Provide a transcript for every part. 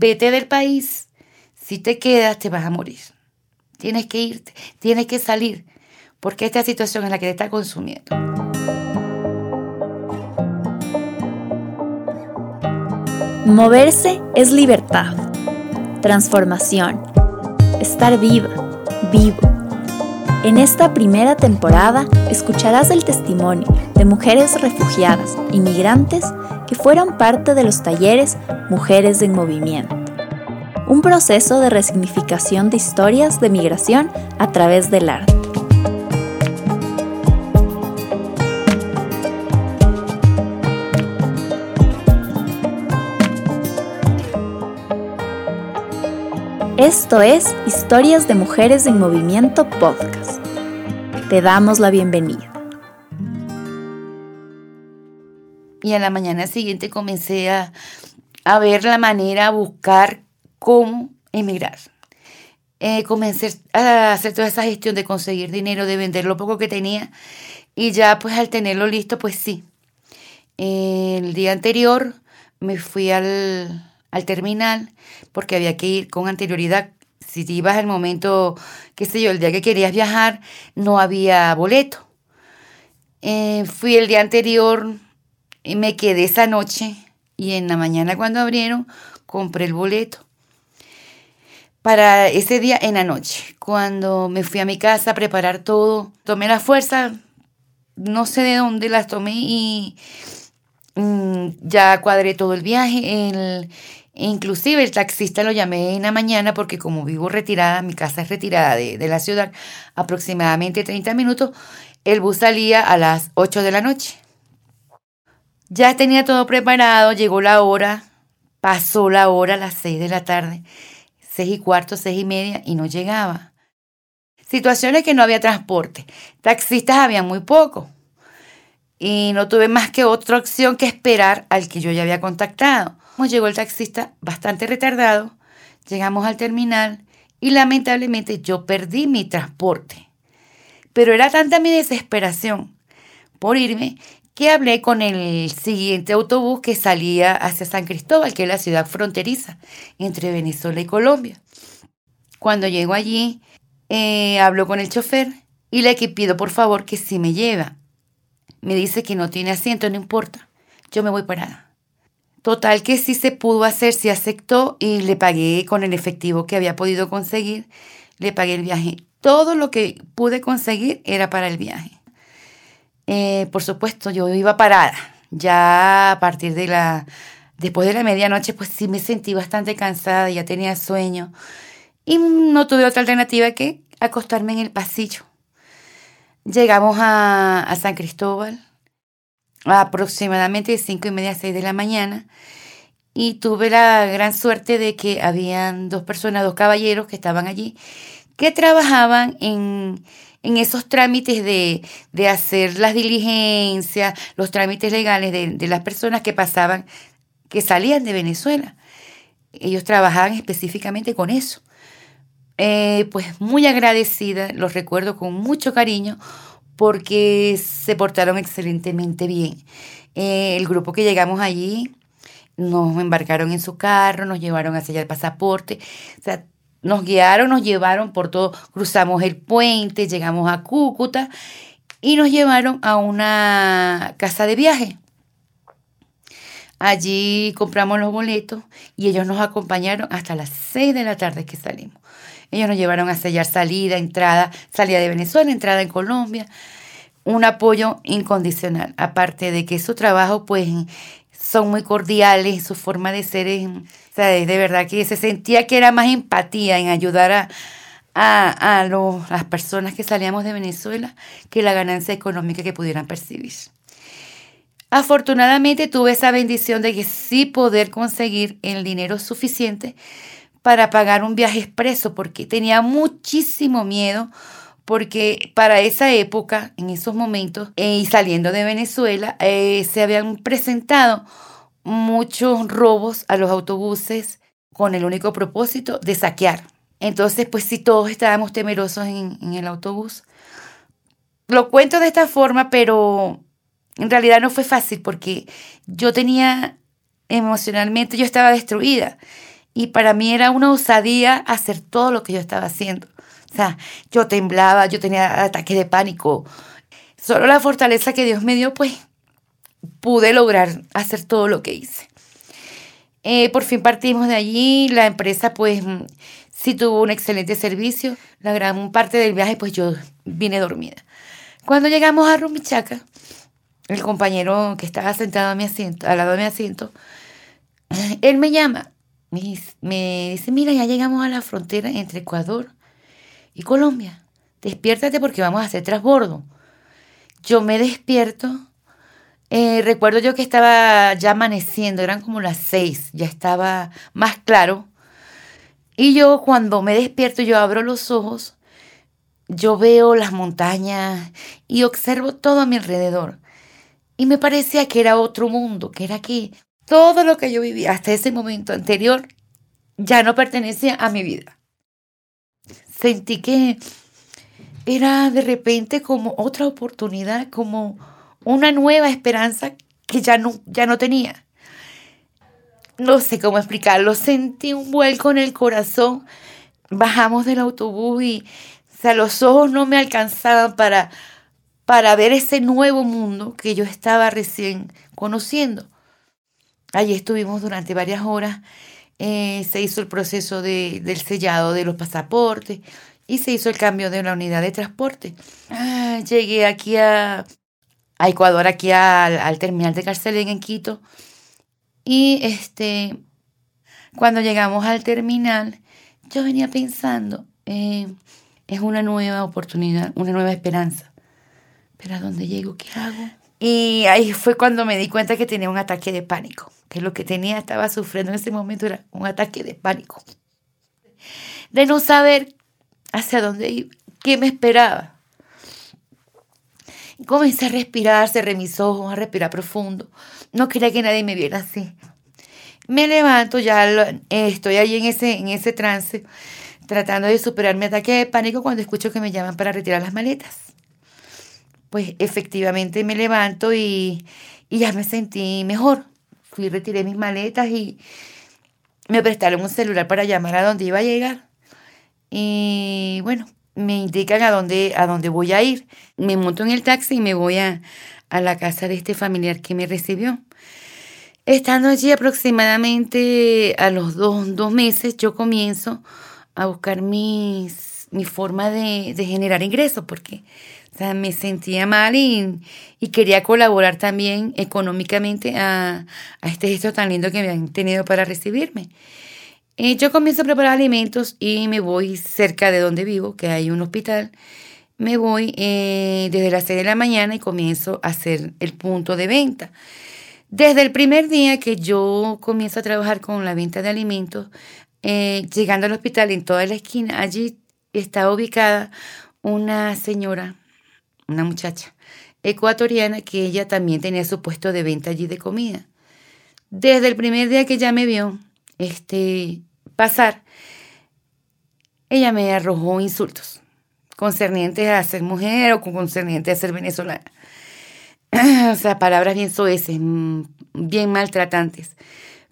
vete del país. Si te quedas, te vas a morir. Tienes que irte, tienes que salir, porque esta situación es la que te está consumiendo. Moverse es libertad, transformación, estar viva, vivo. En esta primera temporada escucharás el testimonio de mujeres refugiadas, inmigrantes, que fueron parte de los talleres Mujeres en Movimiento un proceso de resignificación de historias de migración a través del arte. Esto es Historias de Mujeres en Movimiento Podcast. Te damos la bienvenida. Y a la mañana siguiente comencé a, a ver la manera, a buscar cómo emigrar. Eh, comencé a hacer toda esa gestión de conseguir dinero, de vender lo poco que tenía y ya pues al tenerlo listo, pues sí. el día anterior me fui al, terminal porque había que ir con anterioridad. Si ibas al momento, qué sé yo, el día que querías viajar, no había boleto. Eh, fui el día anterior, y me quedé esa noche y en la mañana cuando abrieron compré el boleto para ese día en la noche. Cuando me fui a mi casa a preparar todo, tomé la fuerza, no sé de dónde las tomé y mm, ya cuadré todo el viaje. Inclusive el taxista lo llamé en la mañana porque como vivo retirada, mi casa es retirada de, de la ciudad, aproximadamente 30 minutos, el bus salía a las 8 de la noche. Ya tenía todo preparado, llegó la hora, pasó la hora a las 6 de la tarde seis y cuarto, seis y media y no llegaba. Situaciones que no había transporte. Taxistas había muy poco. Y no tuve más que otra opción que esperar al que yo ya había contactado. Llegó el taxista bastante retardado. Llegamos al terminal y lamentablemente yo perdí mi transporte. Pero era tanta mi desesperación por irme que hablé con el siguiente autobús que salía hacia San Cristóbal, que es la ciudad fronteriza entre Venezuela y Colombia. Cuando llego allí, eh, hablo con el chofer y le pido por favor que si me lleva. Me dice que no tiene asiento, no importa, yo me voy parada. Total que sí se pudo hacer, sí aceptó y le pagué con el efectivo que había podido conseguir, le pagué el viaje. Todo lo que pude conseguir era para el viaje. Eh, por supuesto, yo iba parada. Ya a partir de la, después de la medianoche, pues sí me sentí bastante cansada, ya tenía sueño. Y no tuve otra alternativa que acostarme en el pasillo. Llegamos a, San Cristóbal aproximadamente cinco y media, seis de la mañana. Y tuve la gran suerte de que habían dos personas, dos caballeros que estaban allí, que trabajaban en, en esos trámites de, hacer las diligencias, los trámites legales de, las personas que pasaban, que salían de Venezuela. Ellos trabajaban específicamente con eso. Eh, pues muy agradecida, los recuerdo con mucho cariño porque se portaron excelentemente bien. Eh, el grupo que llegamos allí nos embarcaron en su carro, nos llevaron a sellar el pasaporte. O sea, nos guiaron, nos llevaron por todo, cruzamos el puente, llegamos a Cúcuta y nos llevaron a una casa de viaje. Allí compramos los boletos y ellos nos acompañaron hasta las 6 de la tarde que salimos. Ellos nos llevaron a sellar salida, entrada, salida de Venezuela, entrada en Colombia. Un apoyo incondicional, aparte de que su trabajo pues son muy cordiales, su forma de ser es, sea, de verdad que se sentía que era más empatía en ayudar a, a, las personas que salíamos de Venezuela que la ganancia económica que pudieran percibir. Afortunadamente tuve esa bendición de que sí poder conseguir el dinero suficiente para pagar un viaje expreso porque tenía muchísimo miedo porque para esa época, en esos momentos, eh, y saliendo de Venezuela, eh, se habían presentado muchos robos a los autobuses con el único propósito de saquear. Entonces, pues sí, todos estábamos temerosos en, en el autobús. Lo cuento de esta forma, pero en realidad no fue fácil porque yo tenía emocionalmente, yo estaba destruida Y para mí era una osadía hacer todo lo que yo estaba haciendo. O sea, yo temblaba, yo tenía ataques de pánico. Solo la fortaleza que Dios me dio, pues pude lograr hacer todo lo que hice. Eh, por fin partimos de allí, la empresa pues sí tuvo un excelente servicio, la gran parte del viaje pues yo vine dormida. Cuando llegamos a Rumichaca, el compañero que estaba sentado a mi asiento, al lado de mi asiento, él me llama, me dice, mira, ya llegamos a la frontera entre Ecuador y Colombia, despiértate porque vamos a hacer trasbordo. Yo me despierto eh, recuerdo yo que estaba ya amaneciendo, eran como las seis, ya estaba más claro. Y yo cuando me despierto, yo abro los ojos, yo veo las montañas y observo todo a mi alrededor. Y me parecía que era otro mundo, que era que todo lo que yo vivía hasta ese momento anterior ya no pertenecía a mi vida. Sentí que era de repente como otra oportunidad, como una nueva esperanza que ya no, ya no tenía. No sé cómo explicarlo, sentí un vuelco en el corazón. Bajamos del autobús y o los ojos no me alcanzaban para, para ver ese nuevo mundo que yo estaba recién conociendo. Allí estuvimos durante varias horas. Eh, se hizo el proceso de, del sellado de los pasaportes y se hizo el cambio de la unidad de transporte. Ah, llegué aquí a, a Ecuador, aquí al, terminal de Carcelén en Quito. Y este, cuando llegamos al terminal, yo venía pensando, eh, es una nueva oportunidad, una nueva esperanza. Pero ¿a dónde llego? ¿Qué hago? Y ahí fue cuando me di cuenta que tenía un ataque de pánico, que lo que tenía, estaba sufriendo en ese momento era un ataque de pánico. De no saber hacia dónde iba, qué me esperaba. Comencé a respirar, cerré mis ojos, a respirar profundo. No quería que nadie me viera así. Me levanto, ya estoy ahí en ese, en ese trance, tratando de superar mi ataque de pánico cuando escucho que me llaman para retirar las maletas. Pues efectivamente me levanto y, y ya me sentí mejor. Fui, retiré mis maletas y me prestaron un celular para llamar a donde iba a llegar. Y bueno, me indican a dónde, a dónde voy a ir. Me monto en el taxi y me voy a, a la casa de este familiar que me recibió. Estando allí aproximadamente a los dos, dos meses, yo comienzo a buscar mis, mi forma de, de generar ingresos, porque me sentía mal y, quería colaborar también económicamente a, a este gesto tan lindo que me han tenido para recibirme. Eh, yo comienzo a preparar alimentos y me voy cerca de donde vivo, que hay un hospital. Me voy eh, desde las 6 de la mañana y comienzo a hacer el punto de venta. Desde el primer día que yo comienzo a trabajar con la venta de alimentos, eh, llegando al hospital en toda la esquina, allí está ubicada una señora, una muchacha ecuatoriana que ella también tenía su puesto de venta allí de comida. Desde el primer día que ella me vio, este, pasar, ella me arrojó insultos concernientes a ser mujer o concernientes a ser venezolana. o sea, palabras bien soeces, mm, bien maltratantes.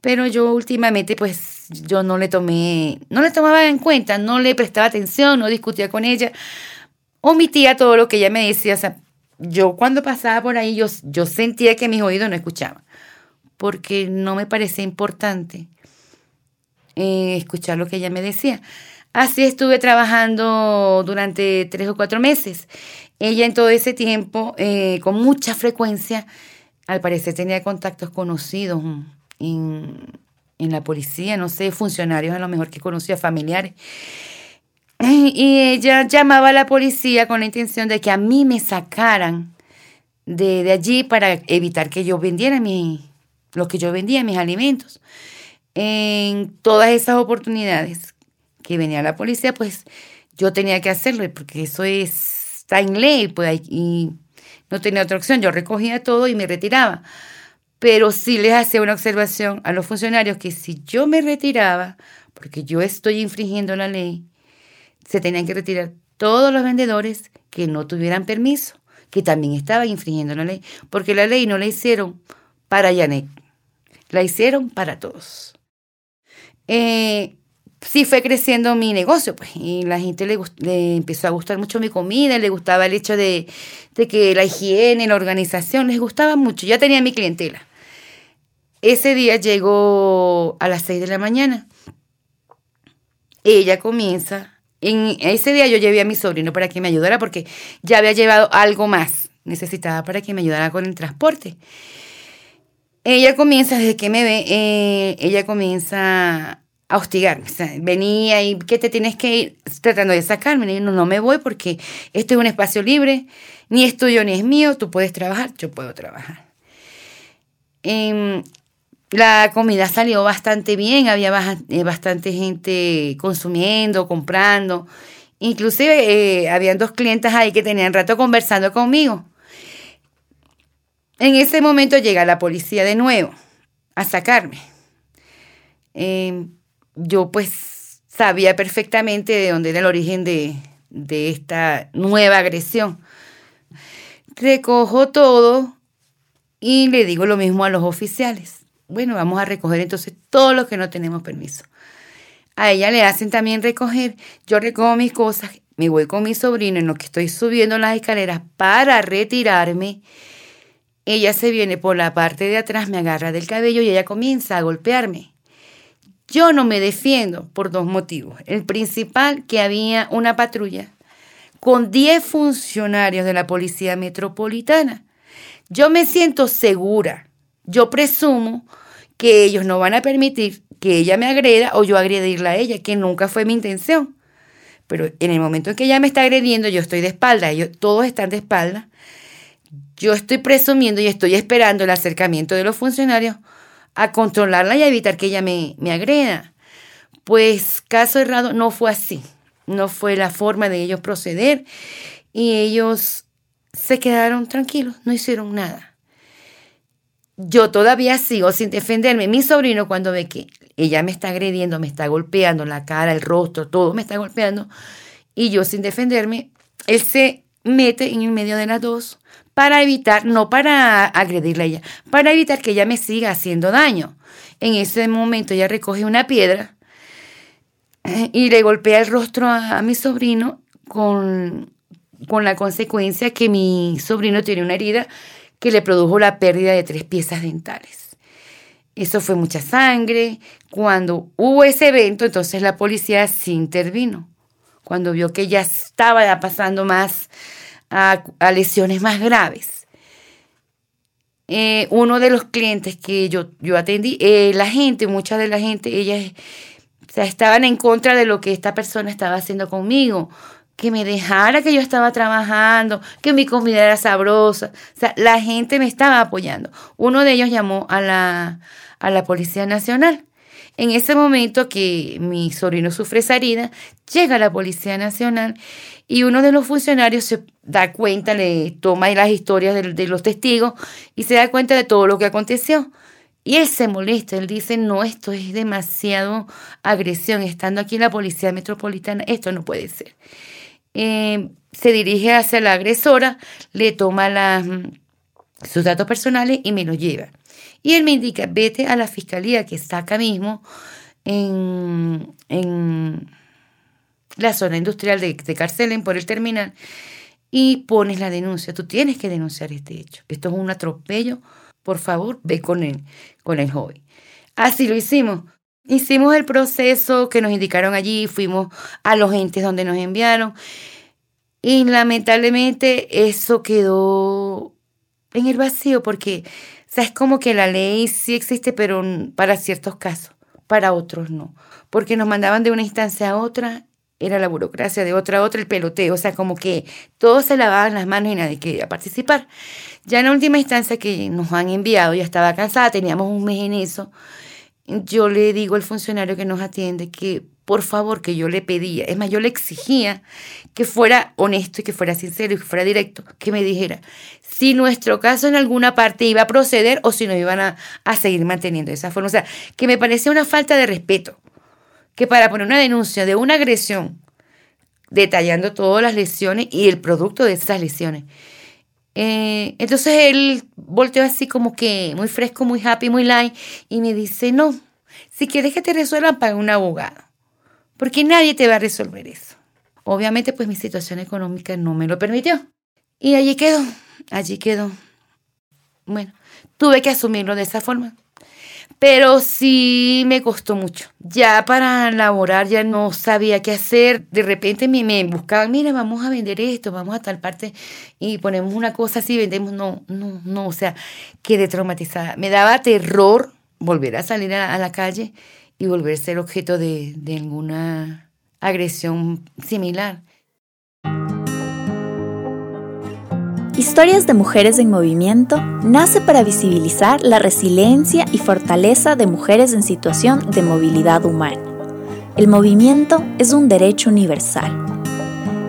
Pero yo últimamente, pues, yo no le tomé, no le tomaba en cuenta, no le prestaba atención, no discutía con ella, omitía todo lo que ella me decía. O sea, yo cuando pasaba por ahí, yo, yo sentía que mis oídos no escuchaban, porque no me parecía importante eh, escuchar lo que ella me decía. Así estuve trabajando durante tres o cuatro meses. Ella en todo ese tiempo, eh, con mucha frecuencia, al parecer tenía contactos conocidos en, en, la policía, no sé, funcionarios a lo mejor que conocía, familiares. Y ella llamaba a la policía con la intención de que a mí me sacaran de, allí para evitar que yo vendiera mi, lo que yo vendía, mis alimentos en todas esas oportunidades que venía la policía, pues yo tenía que hacerlo, porque eso está en ley, pues, y no tenía otra opción. Yo recogía todo y me retiraba. Pero sí les hacía una observación a los funcionarios que si yo me retiraba, porque yo estoy infringiendo la ley, se tenían que retirar todos los vendedores que no tuvieran permiso, que también estaban infringiendo la ley, porque la ley no la hicieron para Yanek, la hicieron para todos. eh, sí fue creciendo mi negocio, pues, y la gente le, empezó a gustar mucho mi comida, le gustaba el hecho de, de, que la higiene, la organización, les gustaba mucho. Ya tenía mi clientela. Ese día llegó a las 6 de la mañana. Ella comienza, en ese día yo llevé a mi sobrino para que me ayudara porque ya había llevado algo más. Necesitaba para que me ayudara con el transporte. Ella comienza, desde que me ve, eh, ella comienza a hostigarme. Venía y que te tienes que ir tratando de sacarme. no, no me voy porque esto es un espacio libre, ni es tuyo ni es mío, tú puedes trabajar, yo puedo trabajar. Eh, la comida salió bastante bien, había eh, bastante gente consumiendo, comprando. Inclusive eh, habían dos clientes ahí que tenían rato conversando conmigo. En ese momento llega la policía de nuevo a sacarme. Eh, yo pues sabía perfectamente de dónde era el origen de, de esta nueva agresión. Recojo todo y le digo lo mismo a los oficiales. Bueno, vamos a recoger entonces todo lo que no tenemos permiso. A ella le hacen también recoger. Yo recojo mis cosas, me voy con mi sobrino en lo que estoy subiendo las escaleras para retirarme. Ella se viene por la parte de atrás, me agarra del cabello y ella comienza a golpearme. Yo no me defiendo por dos motivos. El principal, que había una patrulla con 10 funcionarios de la Policía Metropolitana. Yo me siento segura. Yo presumo que ellos no van a permitir que ella me agreda o yo agredirla a ella, que nunca fue mi intención. Pero en el momento en que ella me está agrediendo, yo estoy de espalda, ellos todos están de espalda. Yo estoy presumiendo y estoy esperando el acercamiento de los funcionarios a controlarla y a evitar que ella me, me agreda. Pues caso errado no fue así, no fue la forma de ellos proceder y ellos se quedaron tranquilos, no hicieron nada. Yo todavía sigo sin defenderme. Mi sobrino cuando ve que ella me está agrediendo, me está golpeando la cara, el rostro, todo me está golpeando, y yo sin defenderme, él se mete en el medio de las dos para evitar, no para agredirla a ella, para evitar que ella me siga haciendo daño. En ese momento ella recoge una piedra eh, y le golpea el rostro a, mi sobrino con, con la consecuencia que mi sobrino tiene una herida que le produjo la pérdida de tres piezas dentales. Eso fue mucha sangre. Cuando hubo ese evento, entonces la policía sí intervino. Cuando vio que ya estaba pasando más a, lesiones más graves. Eh, uno de los clientes que yo, yo atendí, eh, la gente, mucha de la gente, ellas estaban en contra de lo que esta persona estaba haciendo conmigo, que me dejara que yo estaba trabajando, que mi comida era sabrosa. O sea, la gente me estaba apoyando. Uno de ellos llamó a la, a la Policía Nacional. En ese momento que mi sobrino sufre esa llega la Policía Nacional y uno de los funcionarios se da cuenta, le toma las historias de, los testigos y se da cuenta de todo lo que aconteció. Y él se molesta, él dice, no, esto es demasiado agresión, estando aquí la policía metropolitana, esto no puede ser. Eh, se dirige hacia la agresora, le toma sus datos personales y me los lleva. Y él me indica, vete a la fiscalía que está acá mismo en, en la zona industrial de, de Carcelen por el terminal y pones la denuncia. Tú tienes que denunciar este hecho. Esto es un atropello. Por favor, ve con él, con el joven. Así lo hicimos. Hicimos el proceso que nos indicaron allí, fuimos a los entes donde nos enviaron y lamentablemente eso quedó en el vacío porque o es como que la ley sí existe, pero para ciertos casos, para otros no, porque nos mandaban de una instancia a otra era la burocracia, de otra a otra el peloteo, o sea, como que todos se lavaban las manos y nadie quería participar. Ya en la última instancia que nos han enviado, ya estaba cansada, teníamos un mes en eso, yo le digo al funcionario que nos atiende que por favor, que yo le pedía, es más, yo le exigía que fuera honesto y que fuera sincero y que fuera directo, que me dijera si nuestro caso en alguna parte iba a proceder o si nos iban a, a seguir manteniendo de esa forma. O sea, que me parecía una falta de respeto que para poner una denuncia de una agresión, detallando todas las lesiones y el producto de esas lesiones. Eh, entonces él volteó así como que muy fresco, muy happy, muy light y me dice, no, Si quieres que te resuelvan, paga un abogado. Porque nadie te va a resolver eso. Obviamente, pues mi situación económica no me lo permitió. Y allí quedó, allí quedó. Bueno, tuve que asumirlo de esa forma. Pero sí me costó mucho. Ya para laborar ya no sabía qué hacer. De repente me, me buscaban, mira, vamos a vender esto, vamos a tal parte y ponemos una cosa así, vendemos. No, no, no, o sea, quedé traumatizada. Me daba terror volver a salir a, la calle y volver a ser objeto de, de alguna agresión similar. Historias de Mujeres en Movimiento nace para visibilizar la resiliencia y fortaleza de mujeres en situación de movilidad humana. El movimiento es un derecho universal.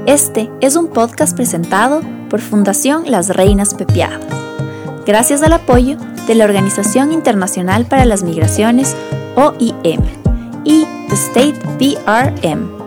Este es un podcast presentado por Fundación Las Reinas Pepiadas, gracias al apoyo de la Organización Internacional para las Migraciones, OIM, y The State PRM.